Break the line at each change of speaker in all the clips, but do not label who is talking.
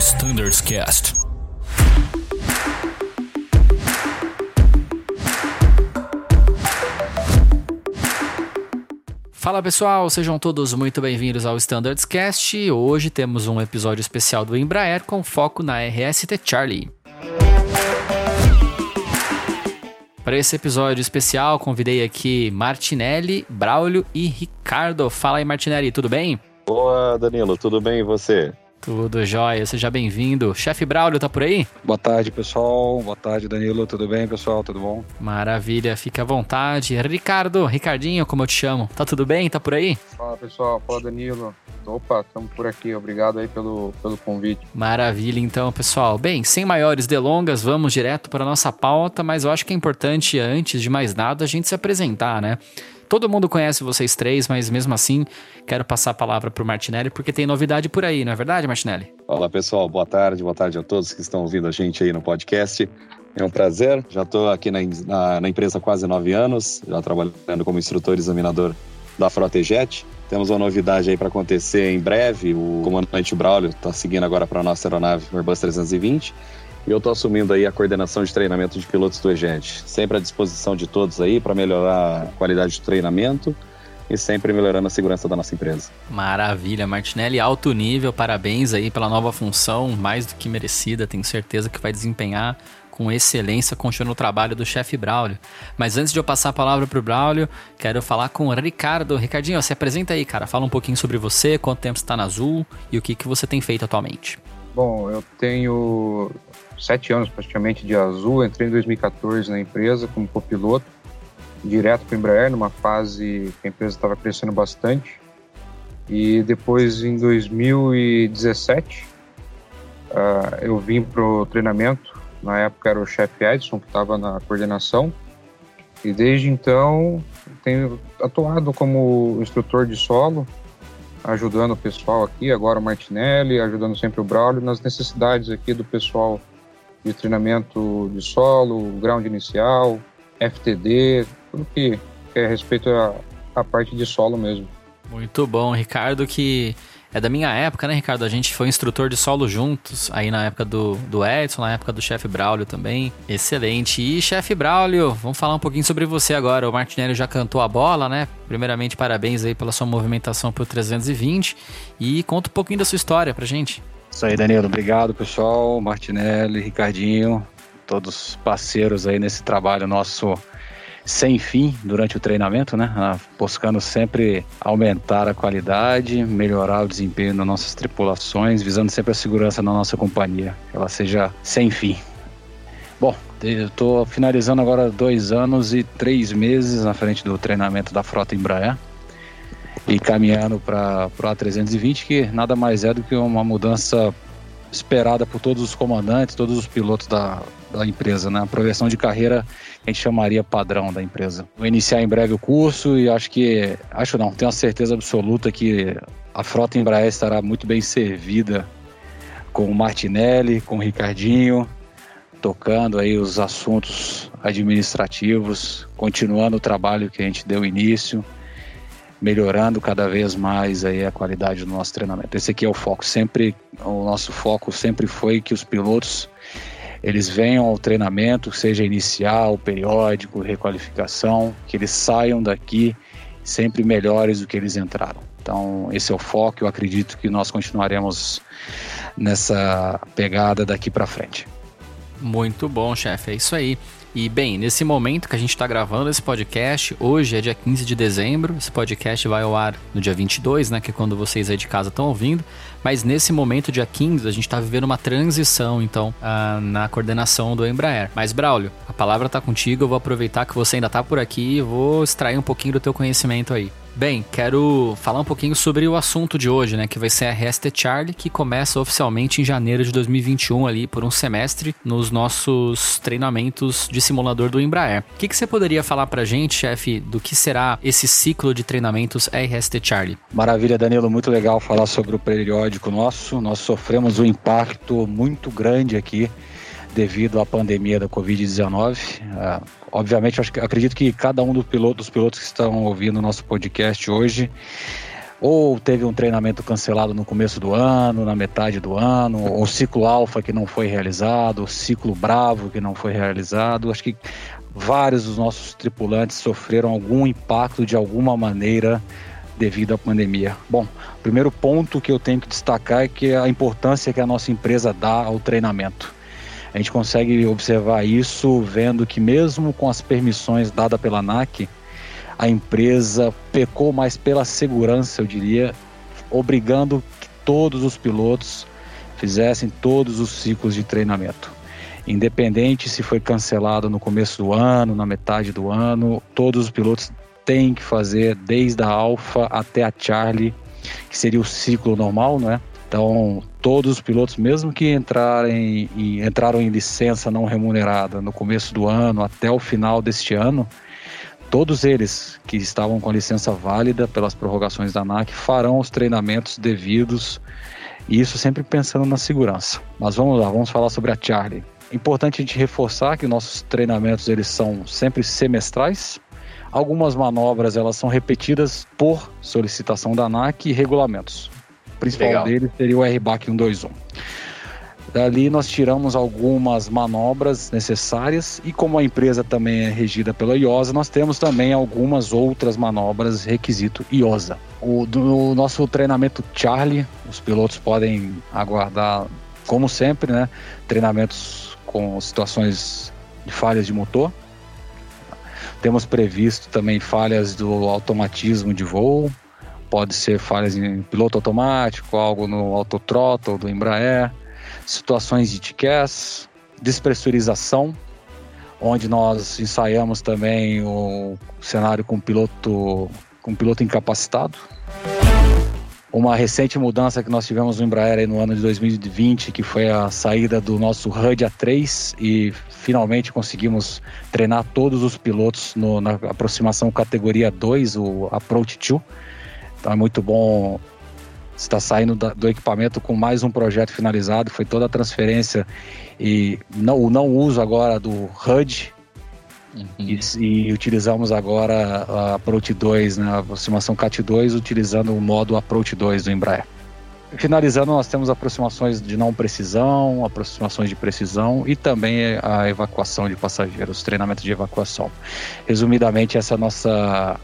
Standards Cast. Fala pessoal, sejam todos muito bem-vindos ao Standards Cast. Hoje temos um episódio especial do Embraer com foco na RST Charlie. Para esse episódio especial, convidei aqui Martinelli, Braulio e Ricardo. Fala aí, Martinelli, tudo bem?
Boa, Danilo, tudo bem e você?
Tudo jóia, seja bem-vindo. Chefe Braulio, tá por aí?
Boa tarde, pessoal. Boa tarde, Danilo. Tudo bem, pessoal? Tudo bom?
Maravilha, fique à vontade. Ricardo, Ricardinho, como eu te chamo. Tá tudo bem? Tá por aí?
Fala, pessoal. Fala, Danilo. Opa, estamos por aqui. Obrigado aí pelo, pelo convite.
Maravilha, então, pessoal. Bem, sem maiores delongas, vamos direto para a nossa pauta, mas eu acho que é importante, antes de mais nada, a gente se apresentar, né? Todo mundo conhece vocês três, mas mesmo assim, quero passar a palavra para o Martinelli, porque tem novidade por aí, não é verdade, Martinelli?
Olá, pessoal. Boa tarde. Boa tarde a todos que estão ouvindo a gente aí no podcast. É um prazer. Já estou aqui na, na, na, empresa há quase nove anos, já trabalhando como instrutor examinador da Frota EJET. Temos uma novidade aí para acontecer em breve. O comandante Braulio está seguindo agora para a nossa aeronave Airbus 320 e eu estou assumindo aí a coordenação de treinamento de pilotos do EGET. Sempre à disposição de todos aí para melhorar a qualidade do treinamento e sempre melhorando a segurança da nossa empresa.
Maravilha, Martinelli, alto nível, parabéns aí pela nova função, mais do que merecida, tenho certeza que vai desempenhar com excelência, continuando o trabalho do chefe Braulio. Mas antes de eu passar a palavra para o Braulio, quero falar com o Ricardo. Ricardinho, se apresenta aí, cara, fala um pouquinho sobre você, quanto tempo você está na Azul e o que, que você tem feito atualmente.
Bom, eu tenho sete anos praticamente de Azul. Entrei em 2014 na empresa como copiloto, direto para o Embraer, numa fase que a empresa estava crescendo bastante. E depois, em 2017, uh, ah, eu vim para o treinamento. Na época era o chefe Edson, que estava na coordenação. E desde então, tenho atuado como instrutor de solo, ajudando o pessoal aqui, agora o Martinelli, ajudando sempre o Braulio nas necessidades aqui do pessoal de treinamento de solo, ground inicial, FTD, tudo que, é respeito à, à parte de solo mesmo.
Muito bom, Ricardo, que é da minha época, né, Ricardo? A gente foi instrutor de solo juntos, aí na época do, do Edson, na época do chefe Braulio também. Excelente. E chefe Braulio, vamos falar um pouquinho sobre você agora. O Martinelli já cantou a bola, né? Primeiramente, parabéns aí pela sua movimentação pro 320 e conta um pouquinho da sua história pra gente.
Isso aí, Danilo. Obrigado, pessoal. Martinelli, Ricardinho, todos parceiros aí nesse trabalho nosso sem fim durante o treinamento, né? Ah, buscando sempre aumentar a qualidade, melhorar o desempenho das nossas tripulações, visando sempre a segurança da nossa companhia, que ela seja sem fim. Bom, eu estou finalizando agora dois anos e três meses na frente do treinamento da frota Embraer e caminhando para o A320, que nada mais é do que uma mudança esperada por todos os comandantes, todos os pilotos da, da empresa, né? A progressão de carreira a gente chamaria padrão da empresa. Vou iniciar em breve o curso e acho que, acho não, tenho a certeza absoluta que a frota Embraer estará muito bem servida com o Martinelli, com o Ricardinho, tocando aí os assuntos administrativos, continuando o trabalho que a gente deu início melhorando cada vez mais aí a qualidade do nosso treinamento. Esse aqui é o foco. Sempre o nosso foco sempre foi que os pilotos eles venham ao treinamento, seja inicial, periódico, requalificação, que eles saiam daqui sempre melhores do que eles entraram. Então, esse é o foco. Eu acredito que nós continuaremos nessa pegada daqui para frente.
Muito bom, chefe. É isso aí. E bem, nesse momento que a gente está gravando esse podcast, hoje é dia 15 de dezembro, esse podcast vai ao ar no dia 22, né, que é quando vocês aí de casa estão ouvindo, mas nesse momento, dia 15, a gente está vivendo uma transição, então, uh, na coordenação do Embraer. Mas, Braulio, a palavra está contigo, eu vou aproveitar que você ainda está por aqui e vou extrair um pouquinho do teu conhecimento aí. Bem, quero falar um pouquinho sobre o assunto de hoje, né? Que vai ser a RST Charlie, que começa oficialmente em janeiro de 2021, ali, por um semestre, nos nossos treinamentos de simulador do Embraer. O que, que você poderia falar pra gente, chefe, do que será esse ciclo de treinamentos RST Charlie?
Maravilha, Danilo. Muito legal falar sobre o periódico nosso. Nós sofremos um impacto muito grande aqui devido à pandemia da Covid-19. Uh, obviamente, acho, acredito que cada um dos pilotos, dos pilotos que estão ouvindo o nosso podcast hoje ou teve um treinamento cancelado no começo do ano, na metade do ano, o ciclo alfa que não foi realizado, o ciclo bravo que não foi realizado. Acho que vários dos nossos tripulantes sofreram algum impacto de alguma maneira devido à pandemia. Bom, primeiro ponto que eu tenho que destacar é que a importância que a nossa empresa dá ao treinamento. A gente consegue observar isso vendo que mesmo com as permissões dadas pela ANAC, a empresa pecou mais pela segurança, eu diria, obrigando que todos os pilotos fizessem todos os ciclos de treinamento. Independente se foi cancelado no começo do ano, na metade do ano, todos os pilotos têm que fazer desde a Alpha até a Charlie, que seria o ciclo normal, né? Então, todos os pilotos, mesmo que entrarem e entraram em licença não remunerada no começo do ano até o final deste ano, todos eles que estavam com a licença válida pelas prorrogações da ANAC farão os treinamentos devidos, e isso sempre pensando na segurança. Mas vamos lá, vamos falar sobre a Charlie. Importante a gente reforçar que nossos treinamentos eles são sempre semestrais. Algumas manobras elas são repetidas por solicitação da ANAC e regulamentos principal Legal. dele seria o RBAC 121. Dali nós tiramos algumas manobras necessárias e como a empresa também é regida pela IOSA, nós temos também algumas outras manobras requisito IOSA. O do nosso treinamento Charlie, os pilotos podem aguardar, como sempre, né, treinamentos com situações de falhas de motor. Temos previsto também falhas do automatismo de voo, Pode ser falhas em piloto automático, algo no autothrottle do Embraer, situações de TCAS, despressurização, onde nós ensaiamos também o cenário com piloto com piloto incapacitado. Uma recente mudança que nós tivemos no Embraer no ano de 2020, que foi a saída do nosso HUD A3 e finalmente conseguimos treinar todos os pilotos no, na aproximação categoria 2, o Approach 2, então é muito bom estar saindo do equipamento com mais um projeto finalizado. Foi toda a transferência e não, o não uso agora do HUD. Uhum. E, e, utilizamos agora a Approach 2, né, a aproximação CAT 2, utilizando o modo Approach 2 do Embraer. Finalizando, nós temos aproximações de não precisão, aproximações de precisão e também a evacuação de passageiros, treinamento de evacuação. Resumidamente, essa é a nossa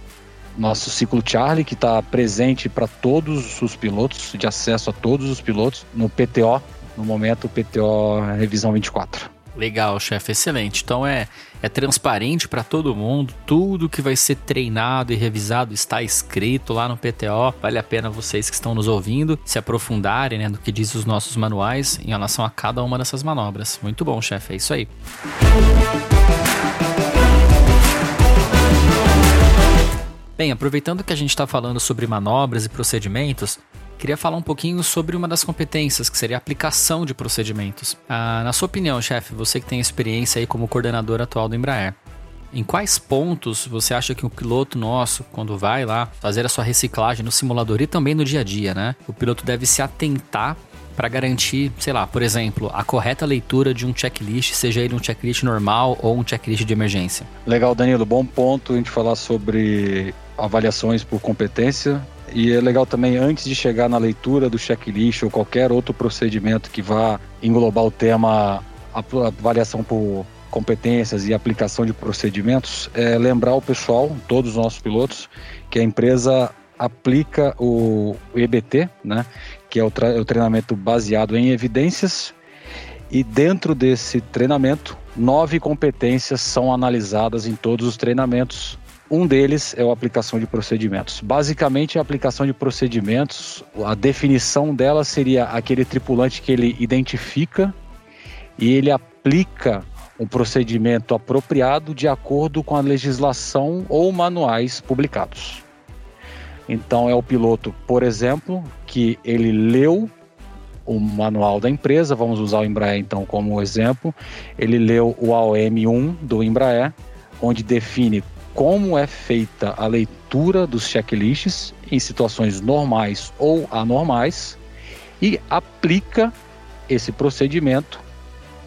nosso ciclo Charlie, que está presente para todos os pilotos, de acesso a todos os pilotos, no PTO, no momento PTO Revisão 24.
Legal, chefe, excelente. Então é, é transparente para todo mundo, tudo que vai ser treinado e revisado está escrito lá no PTO. Vale a pena vocês que estão nos ouvindo se aprofundarem né, no que diz os nossos manuais em relação a cada uma dessas manobras. Muito bom, chefe, é isso aí. Bem, aproveitando que a gente está falando sobre manobras e procedimentos, queria falar um pouquinho sobre uma das competências, que seria a aplicação de procedimentos. Ah, na sua opinião, chefe, você que tem experiência aí como coordenador atual do Embraer, em quais pontos você acha que o piloto nosso, quando vai lá fazer a sua reciclagem no simulador e também no dia a dia, né? O piloto deve se atentar para garantir, sei lá, por exemplo, a correta leitura de um checklist, seja ele um checklist normal ou um checklist de emergência.
Legal, Danilo. Bom ponto a gente falar sobre avaliações por competência. E é legal também, antes de chegar na leitura do checklist ou qualquer outro procedimento que vá englobar o tema avaliação por competências e aplicação de procedimentos, é lembrar o pessoal, todos os nossos pilotos, que a empresa aplica o EBT, né, que é o, o treinamento baseado em evidências, e dentro desse treinamento, nove competências são analisadas em todos os treinamentos um deles é a aplicação de procedimentos. Basicamente, a aplicação de procedimentos, a definição dela seria aquele tripulante que ele identifica e ele aplica um procedimento apropriado de acordo com a legislação ou manuais publicados. Então, é o piloto, por exemplo, que ele leu o manual da empresa, vamos usar o Embraer então como exemplo, ele leu o AOM 1 do Embraer, onde define como é feita a leitura dos checklists em situações normais ou anormais e aplica esse procedimento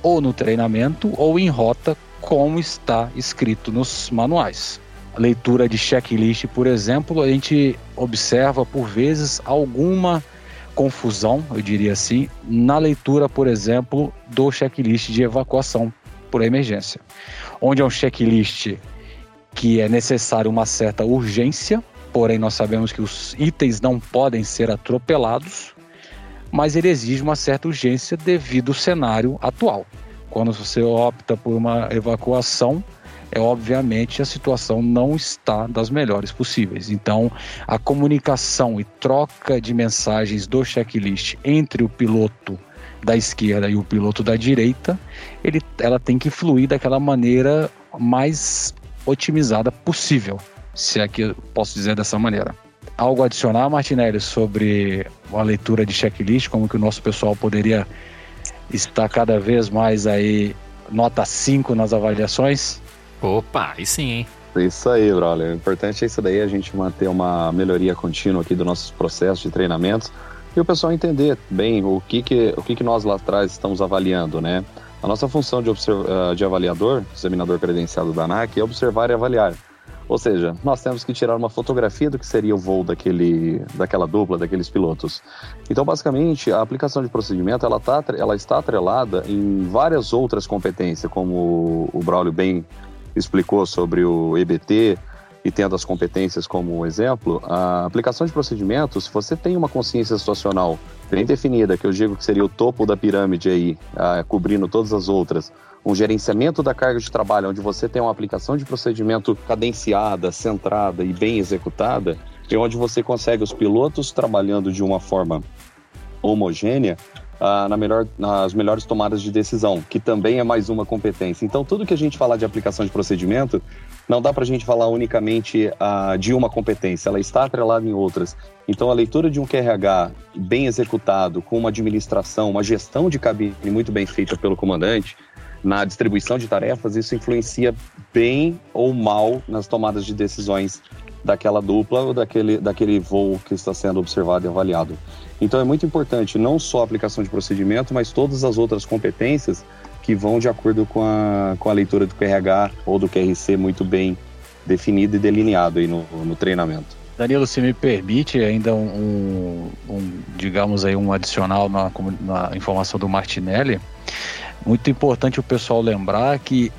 ou no treinamento ou em rota como está escrito nos manuais. Leitura de checklist, por exemplo, a gente observa por vezes alguma confusão, eu diria assim, na leitura, por exemplo, do checklist de evacuação por emergência, onde é um checklist que é necessário uma certa urgência, porém nós sabemos que os itens não podem ser atropelados, mas ele exige uma certa urgência devido ao cenário atual. Quando você opta por uma evacuação, é obviamente a situação não está das melhores possíveis. Então, a comunicação e troca de mensagens do checklist entre o piloto da esquerda e o piloto da direita, ele, ela tem que fluir daquela maneira mais otimizada possível, se é que eu posso dizer dessa maneira. Algo adicionar, Martinelli, sobre a leitura de checklist, como que o nosso pessoal poderia estar cada vez mais aí nota 5 nas avaliações?
Opa, aí sim, hein?
Isso aí, brother. O importante é isso daí, a gente manter uma melhoria contínua aqui dos nossos processos de treinamentos e o pessoal entender bem o que, que, o que, que nós lá atrás estamos avaliando, né? A nossa função de, eh, de avaliador, examinador credenciado da ANAC, é observar e avaliar. Ou seja, nós temos que tirar uma fotografia do que seria o voo daquele, daquela dupla, daqueles pilotos. Então, basicamente, a aplicação de procedimento ela, tá, ela está atrelada em várias outras competências, como o Braulio bem explicou sobre o EBT e tendo as competências como exemplo, a aplicação de procedimentos, se você tem uma consciência situacional bem definida, que eu digo que seria o topo da pirâmide aí, cobrindo todas as outras, um gerenciamento da carga de trabalho, onde você tem uma aplicação de procedimento cadenciada, centrada e bem executada, é onde você consegue os pilotos trabalhando de uma forma homogênea na melhor, nas melhores tomadas de decisão, que também é mais uma competência. Então, tudo que a gente falar de aplicação de procedimento, não dá para a gente falar unicamente de uma competência, ela está atrelada em outras. Então, a leitura de um QRH bem executado, com uma administração, uma gestão de cabine muito bem feita pelo comandante, na distribuição de tarefas, isso influencia bem ou mal nas tomadas de decisões daquela dupla ou daquele, daquele voo que está sendo observado e avaliado. Então é muito importante não só a aplicação de procedimento, mas todas as outras competências que vão de acordo com a, com a leitura do QRH ou do QRC muito bem definido e delineado aí no, no treinamento.
Danilo, se me permite ainda um, um digamos aí um adicional na, na informação do Martinelli, muito importante o pessoal lembrar que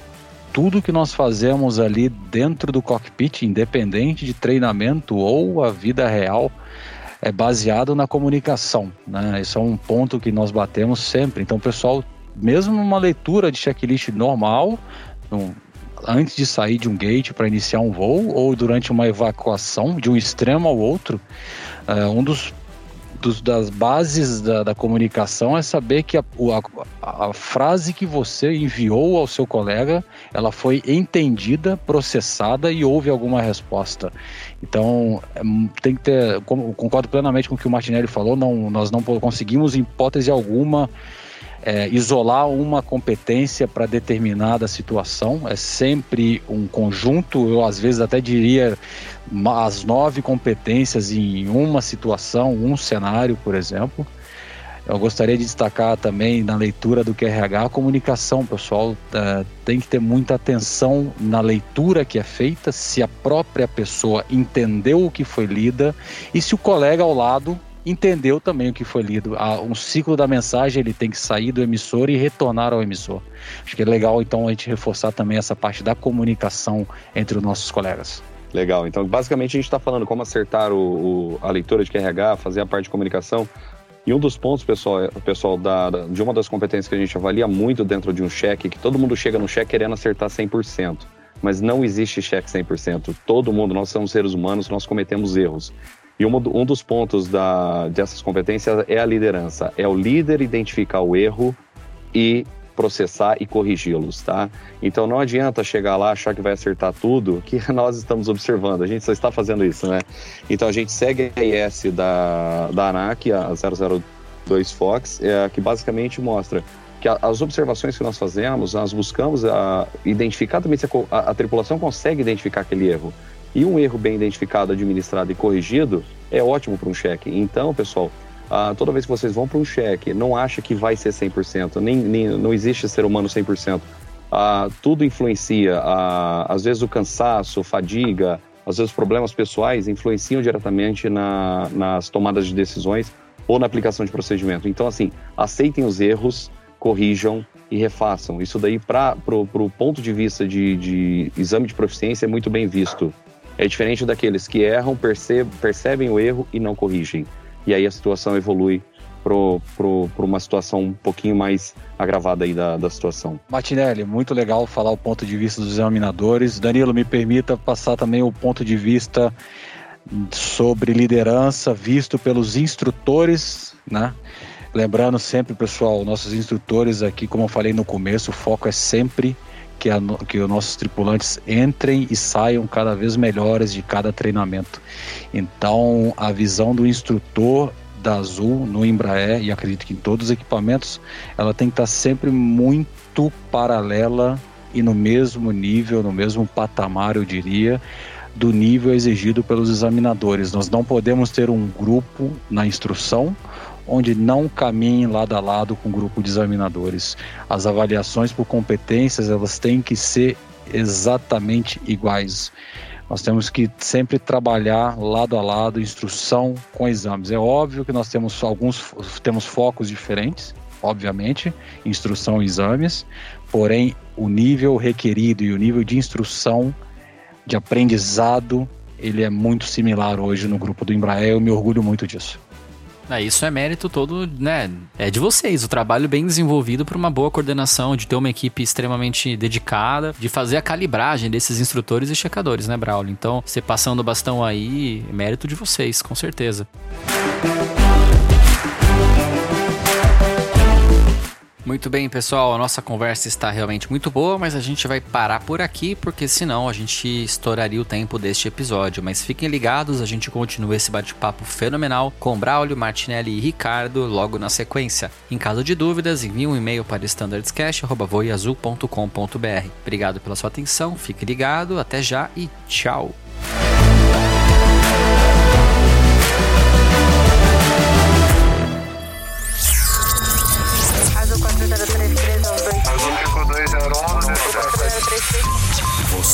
tudo que nós fazemos ali dentro do cockpit, independente de treinamento ou a vida real, é baseado na comunicação. Né? Isso é um ponto que nós batemos sempre. Então, pessoal, mesmo numa leitura de checklist normal, um, antes de sair de um gate para iniciar um voo ou durante uma evacuação de um extremo ao outro, é, um dos dos, das bases da, da, comunicação é saber que a, a, a, frase que você enviou ao seu colega ela foi entendida, processada e houve alguma resposta. Então é, tem que ter, concordo plenamente com o que o Martinelli falou, não, nós não conseguimos em hipótese alguma é, isolar uma competência para determinada situação, é sempre um conjunto, eu às vezes até diria as nove competências em uma situação, um cenário, por exemplo. Eu gostaria de destacar também na leitura do QRH a comunicação, pessoal. É, tem que ter muita atenção na leitura que é feita, se a própria pessoa entendeu o que foi lida e se o colega ao lado entendeu também o que foi lido. Um ciclo da mensagem ele tem que sair do emissor e retornar ao emissor. Acho que é legal então a gente reforçar também essa parte da comunicação entre os nossos colegas.
Legal. Então, basicamente, a gente está falando como acertar o, o, a leitura de QRH, fazer a parte de comunicação. E um dos pontos, pessoal, pessoal da, da, de uma das competências que a gente avalia muito dentro de um cheque, que todo mundo chega no cheque querendo acertar 100%. Mas não existe cheque 100%. Todo mundo, nós somos seres humanos, nós cometemos erros. E um, dos pontos da, dessas competências é a liderança. É o líder identificar o erro e processar e corrigi-los, tá? Então não adianta chegar lá achar que vai acertar tudo que nós estamos observando. A gente só está fazendo isso, né? Então a gente segue a IS da, da ANAC, a 002 Fox, é, que basicamente mostra que as observações que nós fazemos, nós buscamos a, identificar também se a, a, a tripulação consegue identificar aquele erro. E um erro bem identificado, administrado e corrigido é ótimo para um cheque. Então, pessoal, ah, toda vez que vocês vão para um cheque, não acha que vai ser 100%, nem, nem, não existe ser humano 100%. ah, tudo influencia. Ah, às vezes o cansaço, fadiga, às vezes problemas pessoais influenciam diretamente na, nas tomadas de decisões ou na aplicação de procedimento. Então, assim, aceitem os erros, corrijam e refaçam. Isso daí, para o ponto de vista de, de exame de proficiência, é muito bem visto. É diferente daqueles que erram, percebem, o erro e não corrigem. E aí a situação evolui para uma situação um pouquinho mais agravada aí da, da situação.
Martinelli, muito legal falar o ponto de vista dos examinadores. Danilo, me permita passar também o ponto de vista sobre liderança visto pelos instrutores, né? Lembrando sempre, pessoal, nossos instrutores aqui, como eu falei no começo, o foco é sempre que, a, que os nossos tripulantes entrem e saiam cada vez melhores de cada treinamento. Então, a visão do instrutor da Azul no Embraer e acredito que em todos os equipamentos, ela tem que estar sempre muito paralela e no mesmo nível, no mesmo patamar, eu diria, do nível exigido pelos examinadores. Nós não podemos ter um grupo na instrução onde não caminhe lado a lado com o grupo de examinadores. As avaliações por competências, elas têm que ser exatamente iguais. Nós temos que sempre trabalhar lado a lado, instrução com exames. É óbvio que nós temos alguns temos focos diferentes, obviamente, instrução e exames, porém o nível requerido e o nível de instrução, de aprendizado, ele é muito similar hoje no grupo do Embraer. Eu me orgulho muito disso.
É, isso é mérito todo, né? É de vocês. O trabalho bem desenvolvido por uma boa coordenação, de ter uma equipe extremamente dedicada, de fazer a calibragem desses instrutores e checadores, né, Braulio? Então, você passando o bastão aí, é mérito de vocês, com certeza. Muito bem, pessoal, a nossa conversa está realmente muito boa, mas a gente vai parar por aqui porque senão a gente estouraria o tempo deste episódio. Mas fiquem ligados, a gente continua esse bate-papo fenomenal com Braulio, Martinelli e Ricardo logo na sequência. Em caso de dúvidas, envie um e-mail para standardscast.voiazul.com.br. Obrigado pela sua atenção, fique ligado, até já e tchau!